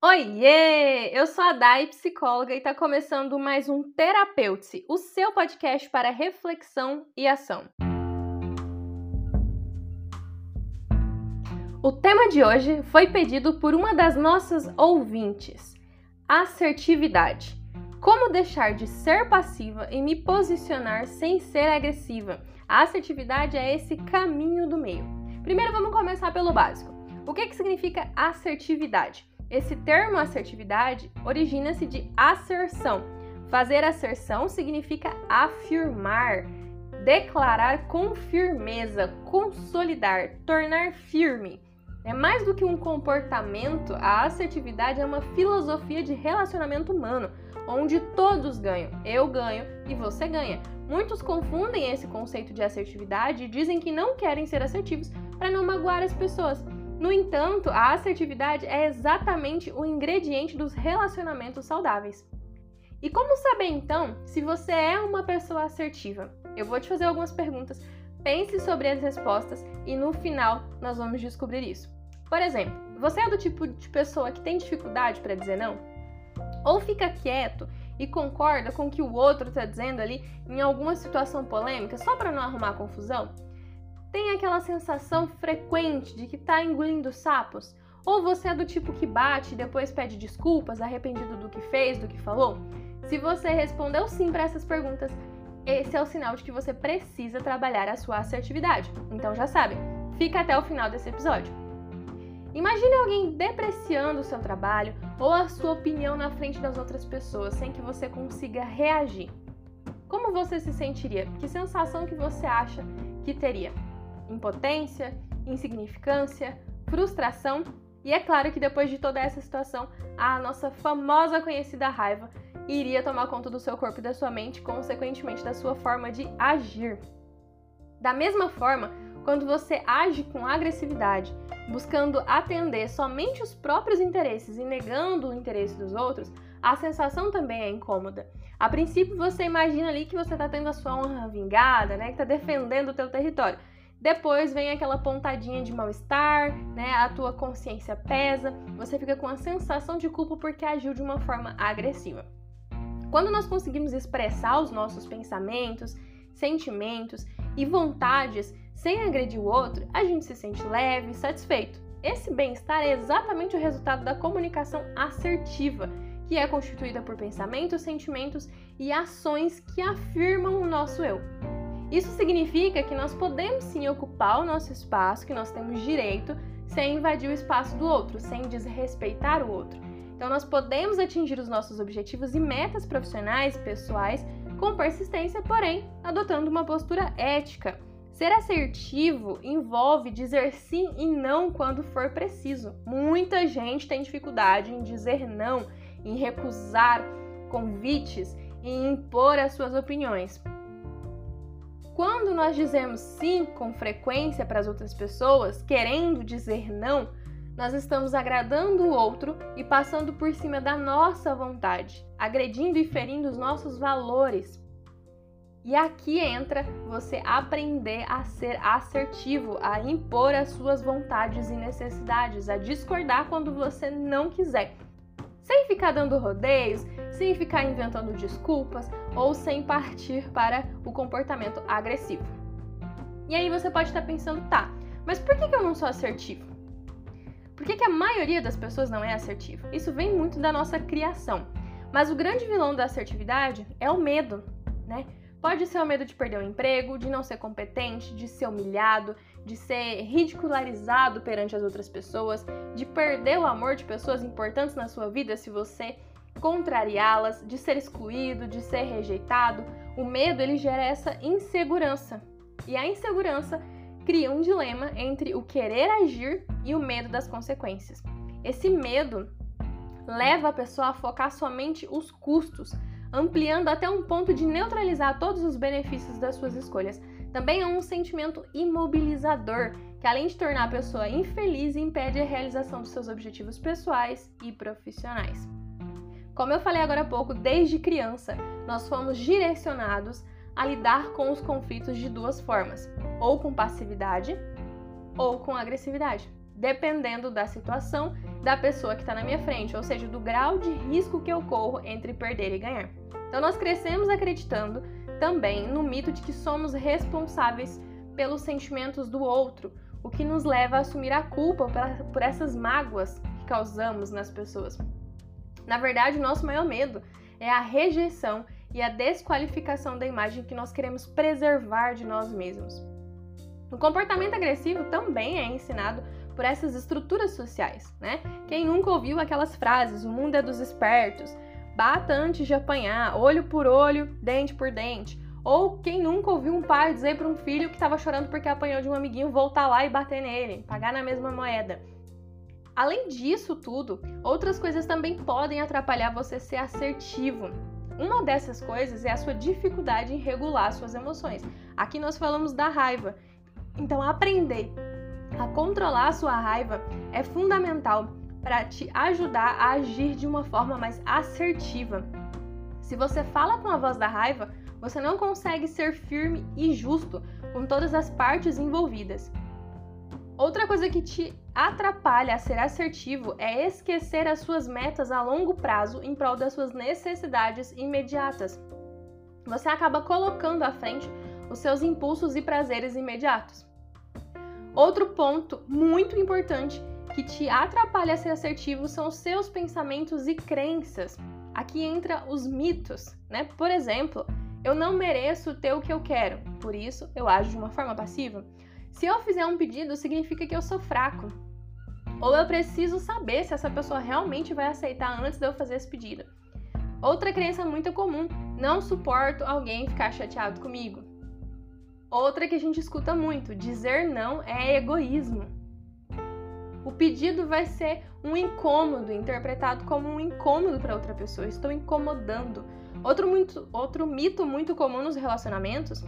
Oiê! Eu sou a Dai, psicóloga, e está começando mais um Terapeute, o seu podcast para reflexão e ação. O tema de hoje foi pedido por uma das nossas ouvintes: assertividade. Como deixar de ser passiva e me posicionar sem ser agressiva? A assertividade é esse caminho do meio. Primeiro vamos começar pelo básico. O que, que significa assertividade? Esse termo assertividade origina-se de asserção. Fazer asserção significa afirmar, declarar com firmeza, consolidar, tornar firme. É mais do que um comportamento, a assertividade é uma filosofia de relacionamento humano, onde todos ganham. Eu ganho e você ganha. Muitos confundem esse conceito de assertividade e dizem que não querem ser assertivos para não magoar as pessoas. No entanto, a assertividade é exatamente o ingrediente dos relacionamentos saudáveis. E como saber então se você é uma pessoa assertiva? Eu vou te fazer algumas perguntas, pense sobre as respostas e no final nós vamos descobrir isso. Por exemplo, você é do tipo de pessoa que tem dificuldade para dizer não? Ou fica quieto e concorda com o que o outro está dizendo ali em alguma situação polêmica só para não arrumar confusão? Tem aquela sensação frequente de que está engolindo sapos? Ou você é do tipo que bate e depois pede desculpas, arrependido do que fez, do que falou? Se você respondeu sim para essas perguntas, esse é o sinal de que você precisa trabalhar a sua assertividade. Então já sabe, fica até o final desse episódio. Imagine alguém depreciando o seu trabalho ou a sua opinião na frente das outras pessoas sem que você consiga reagir. Como você se sentiria? Que sensação que você acha que teria? Impotência, insignificância, frustração e é claro que depois de toda essa situação, a nossa famosa conhecida raiva iria tomar conta do seu corpo e da sua mente, consequentemente da sua forma de agir. Da mesma forma, quando você age com agressividade, buscando atender somente os próprios interesses e negando o interesse dos outros, a sensação também é incômoda. A princípio, você imagina ali que você está tendo a sua honra vingada, né, que está defendendo o teu território. Depois vem aquela pontadinha de mal-estar, né? A tua consciência pesa, você fica com a sensação de culpa porque agiu de uma forma agressiva. Quando nós conseguimos expressar os nossos pensamentos, sentimentos e vontades sem agredir o outro, a gente se sente leve, satisfeito. Esse bem-estar é exatamente o resultado da comunicação assertiva, que é constituída por pensamentos, sentimentos e ações que afirmam o nosso eu. Isso significa que nós podemos sim ocupar o nosso espaço, que nós temos direito, sem invadir o espaço do outro, sem desrespeitar o outro. Então, nós podemos atingir os nossos objetivos e metas profissionais, pessoais, com persistência, porém, adotando uma postura ética. Ser assertivo envolve dizer sim e não quando for preciso. Muita gente tem dificuldade em dizer não, em recusar convites e impor as suas opiniões. Quando nós dizemos sim com frequência para as outras pessoas, querendo dizer não, nós estamos agradando o outro e passando por cima da nossa vontade, agredindo e ferindo os nossos valores. E aqui entra você aprender a ser assertivo, a impor as suas vontades e necessidades, a discordar quando você não quiser sem ficar dando rodeios, sem ficar inventando desculpas ou sem partir para o comportamento agressivo. E aí você pode estar pensando, tá, mas por que eu não sou assertivo? Por que, a maioria das pessoas não é assertiva? Isso vem muito da nossa criação. Mas o grande vilão da assertividade é o medo, né? Pode ser o medo de perder o emprego, de não ser competente, de ser humilhado, de ser ridicularizado perante as outras pessoas, de perder o amor de pessoas importantes na sua vida se você contrariá-las, de ser excluído, de ser rejeitado. O medo ele gera essa insegurança. E a insegurança cria um dilema entre o querer agir e o medo das consequências. Esse medo leva a pessoa a focar somente os custos, ampliando até um ponto de neutralizar todos os benefícios das suas escolhas. Também é um sentimento imobilizador, que além de tornar a pessoa infeliz, impede a realização dos seus objetivos pessoais e profissionais. Como eu falei agora há pouco, desde criança, nós fomos direcionados a lidar com os conflitos de duas formas: ou com passividade ou com agressividade, dependendo da situação da pessoa que está na minha frente, ou seja, do grau de risco que eu corro entre perder e ganhar. Então nós crescemos acreditando também no mito de que somos responsáveis pelos sentimentos do outro, o que nos leva a assumir a culpa por essas mágoas que causamos nas pessoas. Na verdade, o nosso maior medo é a rejeição e a desqualificação da imagem que nós queremos preservar de nós mesmos. O comportamento agressivo também é ensinado por essas estruturas sociais, né? Quem nunca ouviu aquelas frases, o mundo é dos espertos, bata antes de apanhar, olho por olho, dente por dente. Ou quem nunca ouviu um pai dizer para um filho que estava chorando porque apanhou de um amiguinho voltar lá e bater nele, pagar na mesma moeda. Além disso tudo, outras coisas também podem atrapalhar você ser assertivo. Uma dessas coisas é a sua dificuldade em regular suas emoções. Aqui nós falamos da raiva. Então, aprender a controlar a sua raiva é fundamental para te ajudar a agir de uma forma mais assertiva. Se você fala com a voz da raiva, você não consegue ser firme e justo com todas as partes envolvidas. Outra coisa que te atrapalha a ser assertivo é esquecer as suas metas a longo prazo em prol das suas necessidades imediatas. Você acaba colocando à frente os seus impulsos e prazeres imediatos. Outro ponto muito importante que te atrapalha a ser assertivo são os seus pensamentos e crenças. Aqui entra os mitos, né? Por exemplo, eu não mereço ter o que eu quero, por isso eu ajo de uma forma passiva. Se eu fizer um pedido, significa que eu sou fraco. Ou eu preciso saber se essa pessoa realmente vai aceitar antes de eu fazer esse pedido. Outra crença muito comum: não suporto alguém ficar chateado comigo. Outra que a gente escuta muito: dizer não é egoísmo. O pedido vai ser um incômodo, interpretado como um incômodo para outra pessoa. Estou incomodando. Outro, muito, outro mito muito comum nos relacionamentos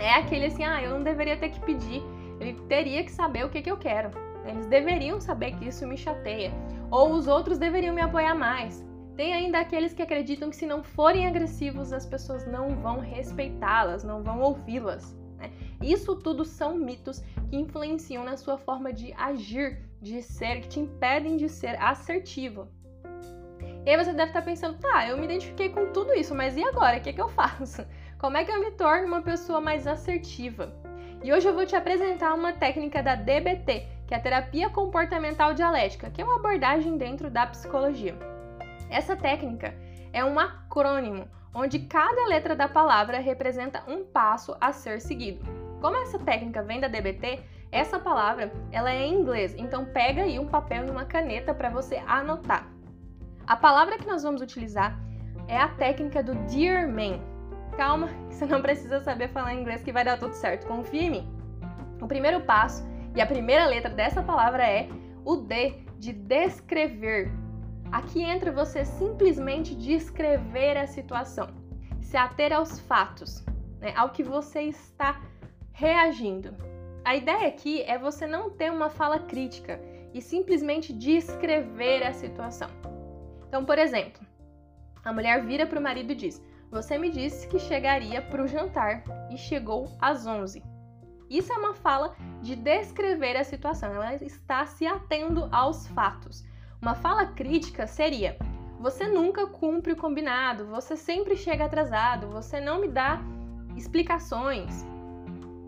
é aquele assim: ah, eu não deveria ter que pedir, ele teria que saber o que, que eu quero. Eles deveriam saber que isso me chateia. Ou os outros deveriam me apoiar mais. Tem ainda aqueles que acreditam que se não forem agressivos, as pessoas não vão respeitá-las, não vão ouvi-las. Né? Isso tudo são mitos que influenciam na sua forma de agir, de ser, que te impedem de ser assertivo. E aí você deve estar pensando, tá, eu me identifiquei com tudo isso, mas e agora? O que, é que eu faço? Como é que eu me torno uma pessoa mais assertiva? E hoje eu vou te apresentar uma técnica da DBT, que é a terapia comportamental dialética, que é uma abordagem dentro da psicologia. Essa técnica é um acrônimo onde cada letra da palavra representa um passo a ser seguido. Como essa técnica vem da DBT, essa palavra ela é em inglês, então pega aí um papel e uma caneta para você anotar. A palavra que nós vamos utilizar é a técnica do Dear Man. Calma, você não precisa saber falar inglês que vai dar tudo certo, confia em mim. O primeiro passo e a primeira letra dessa palavra é o D de descrever, Aqui entra você simplesmente descrever a situação, se ater aos fatos, né, ao que você está reagindo. A ideia aqui é você não ter uma fala crítica e simplesmente descrever a situação. Então, por exemplo, a mulher vira para o marido e diz: Você me disse que chegaria para o jantar e chegou às 11. Isso é uma fala de descrever a situação, ela está se atendo aos fatos. Uma fala crítica seria: você nunca cumpre o combinado, você sempre chega atrasado, você não me dá explicações.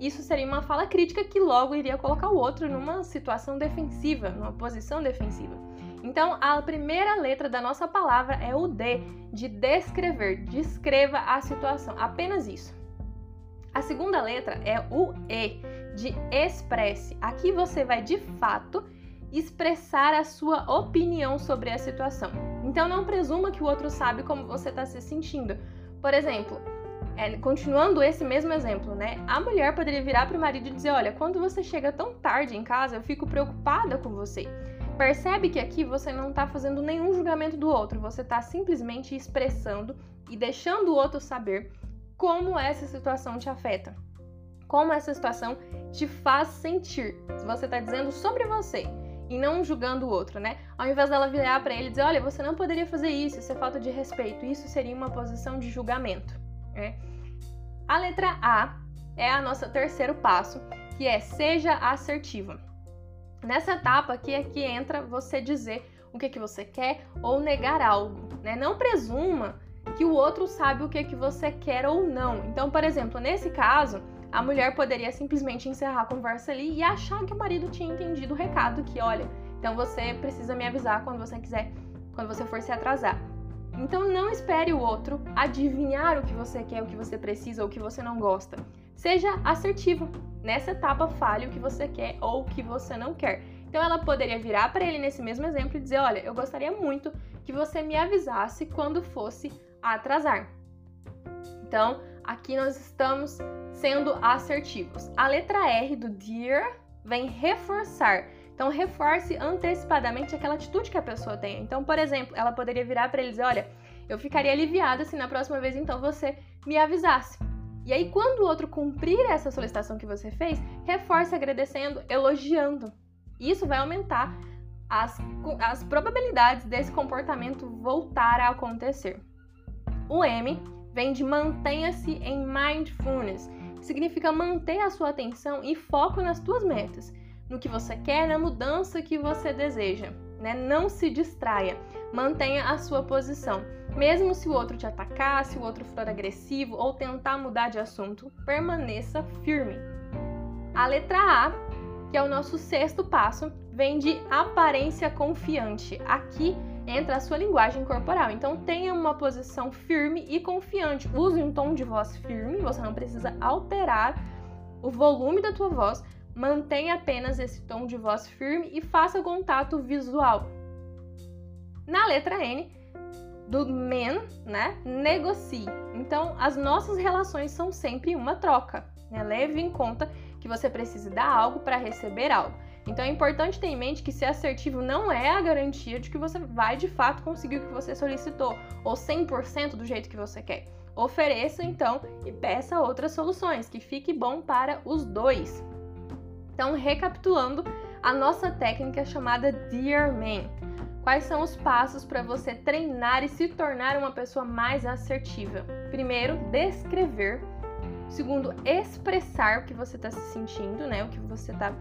Isso seria uma fala crítica que logo iria colocar o outro numa situação defensiva, numa posição defensiva. Então, a primeira letra da nossa palavra é o D, de descrever. Descreva a situação, apenas isso. A segunda letra é o E, de expresse. Aqui você vai de fato expressar a sua opinião sobre a situação. Então não presuma que o outro sabe como você está se sentindo. Por exemplo, é, continuando esse mesmo exemplo, né? A mulher poderia virar para o marido e dizer: Olha, quando você chega tão tarde em casa, eu fico preocupada com você. Percebe que aqui você não está fazendo nenhum julgamento do outro, você está simplesmente expressando e deixando o outro saber como essa situação te afeta, como essa situação te faz sentir. Você está dizendo sobre você e não julgando o outro, né? Ao invés dela virar para ele e dizer, olha, você não poderia fazer isso, isso é falta de respeito, isso seria uma posição de julgamento. Né? A letra A é a nossa terceiro passo, que é seja assertiva. Nessa etapa aqui é que entra você dizer o que, que você quer ou negar algo, né? Não presuma que o outro sabe o que, que você quer ou não. Então, por exemplo, nesse caso, a mulher poderia simplesmente encerrar a conversa ali e achar que o marido tinha entendido o recado que, olha, então você precisa me avisar quando você quiser, quando você for se atrasar. Então não espere o outro adivinhar o que você quer, o que você precisa ou o que você não gosta. Seja assertivo. Nessa etapa, fale o que você quer ou o que você não quer. Então ela poderia virar para ele nesse mesmo exemplo e dizer: Olha, eu gostaria muito que você me avisasse quando fosse atrasar. Então, aqui nós estamos sendo assertivos. A letra R do dear vem reforçar. Então, reforce antecipadamente aquela atitude que a pessoa tem. Então, por exemplo, ela poderia virar para ele e dizer: Olha, eu ficaria aliviada se na próxima vez então você me avisasse. E aí, quando o outro cumprir essa solicitação que você fez, reforce agradecendo, elogiando. Isso vai aumentar as, as probabilidades desse comportamento voltar a acontecer. O M vem de mantenha-se em mindfulness, que significa manter a sua atenção e foco nas suas metas, no que você quer, na mudança que você deseja. Né? Não se distraia, mantenha a sua posição. Mesmo se o outro te atacar, se o outro for agressivo ou tentar mudar de assunto, permaneça firme. A letra A que é o nosso sexto passo, vem de aparência confiante. Aqui entra a sua linguagem corporal. Então tenha uma posição firme e confiante. Use um tom de voz firme, você não precisa alterar o volume da tua voz. Mantenha apenas esse tom de voz firme e faça contato visual. Na letra N, do men, né? Negocie. Então, as nossas relações são sempre uma troca. Né? Leve em conta que você precise dar algo para receber algo. Então é importante ter em mente que ser assertivo não é a garantia de que você vai de fato conseguir o que você solicitou, ou 100% do jeito que você quer. Ofereça então e peça outras soluções, que fique bom para os dois. Então, recapitulando a nossa técnica chamada Dear Man. Quais são os passos para você treinar e se tornar uma pessoa mais assertiva? Primeiro, descrever Segundo, expressar o que você está se sentindo, né? O que você está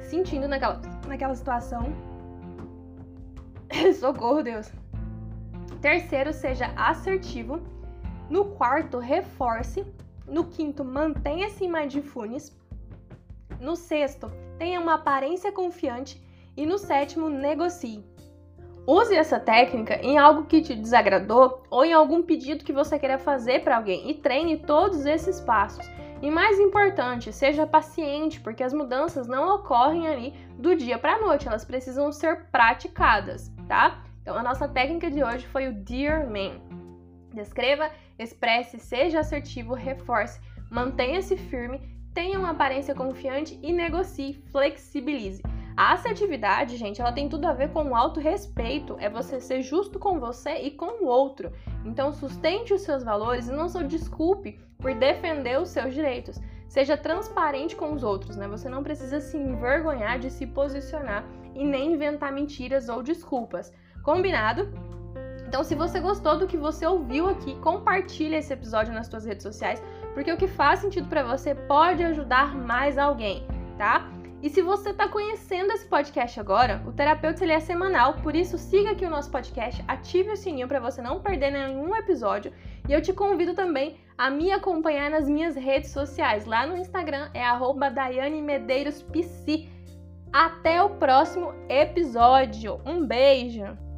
sentindo naquela, naquela situação. Socorro, Deus. Terceiro, seja assertivo. No quarto, reforce. No quinto, mantenha-se em mindfulness. No sexto, tenha uma aparência confiante. E no sétimo, negocie. Use essa técnica em algo que te desagradou ou em algum pedido que você queira fazer para alguém e treine todos esses passos. E mais importante, seja paciente, porque as mudanças não ocorrem ali do dia para a noite, elas precisam ser praticadas, tá? Então a nossa técnica de hoje foi o Dear Man. Descreva, expresse, seja assertivo, reforce, mantenha-se firme, tenha uma aparência confiante e negocie, flexibilize. A assertividade, gente, ela tem tudo a ver com o autorrespeito, é você ser justo com você e com o outro. Então, sustente os seus valores e não só desculpe por defender os seus direitos. Seja transparente com os outros, né? Você não precisa se envergonhar de se posicionar e nem inventar mentiras ou desculpas. Combinado? Então, se você gostou do que você ouviu aqui, compartilhe esse episódio nas suas redes sociais, porque o que faz sentido para você pode ajudar mais alguém, tá? E se você está conhecendo esse podcast agora, o Terapeuta ele é semanal, por isso siga aqui o nosso podcast, ative o sininho para você não perder nenhum episódio. E eu te convido também a me acompanhar nas minhas redes sociais. Lá no Instagram é @daiane_medeiros_pc. Até o próximo episódio. Um beijo.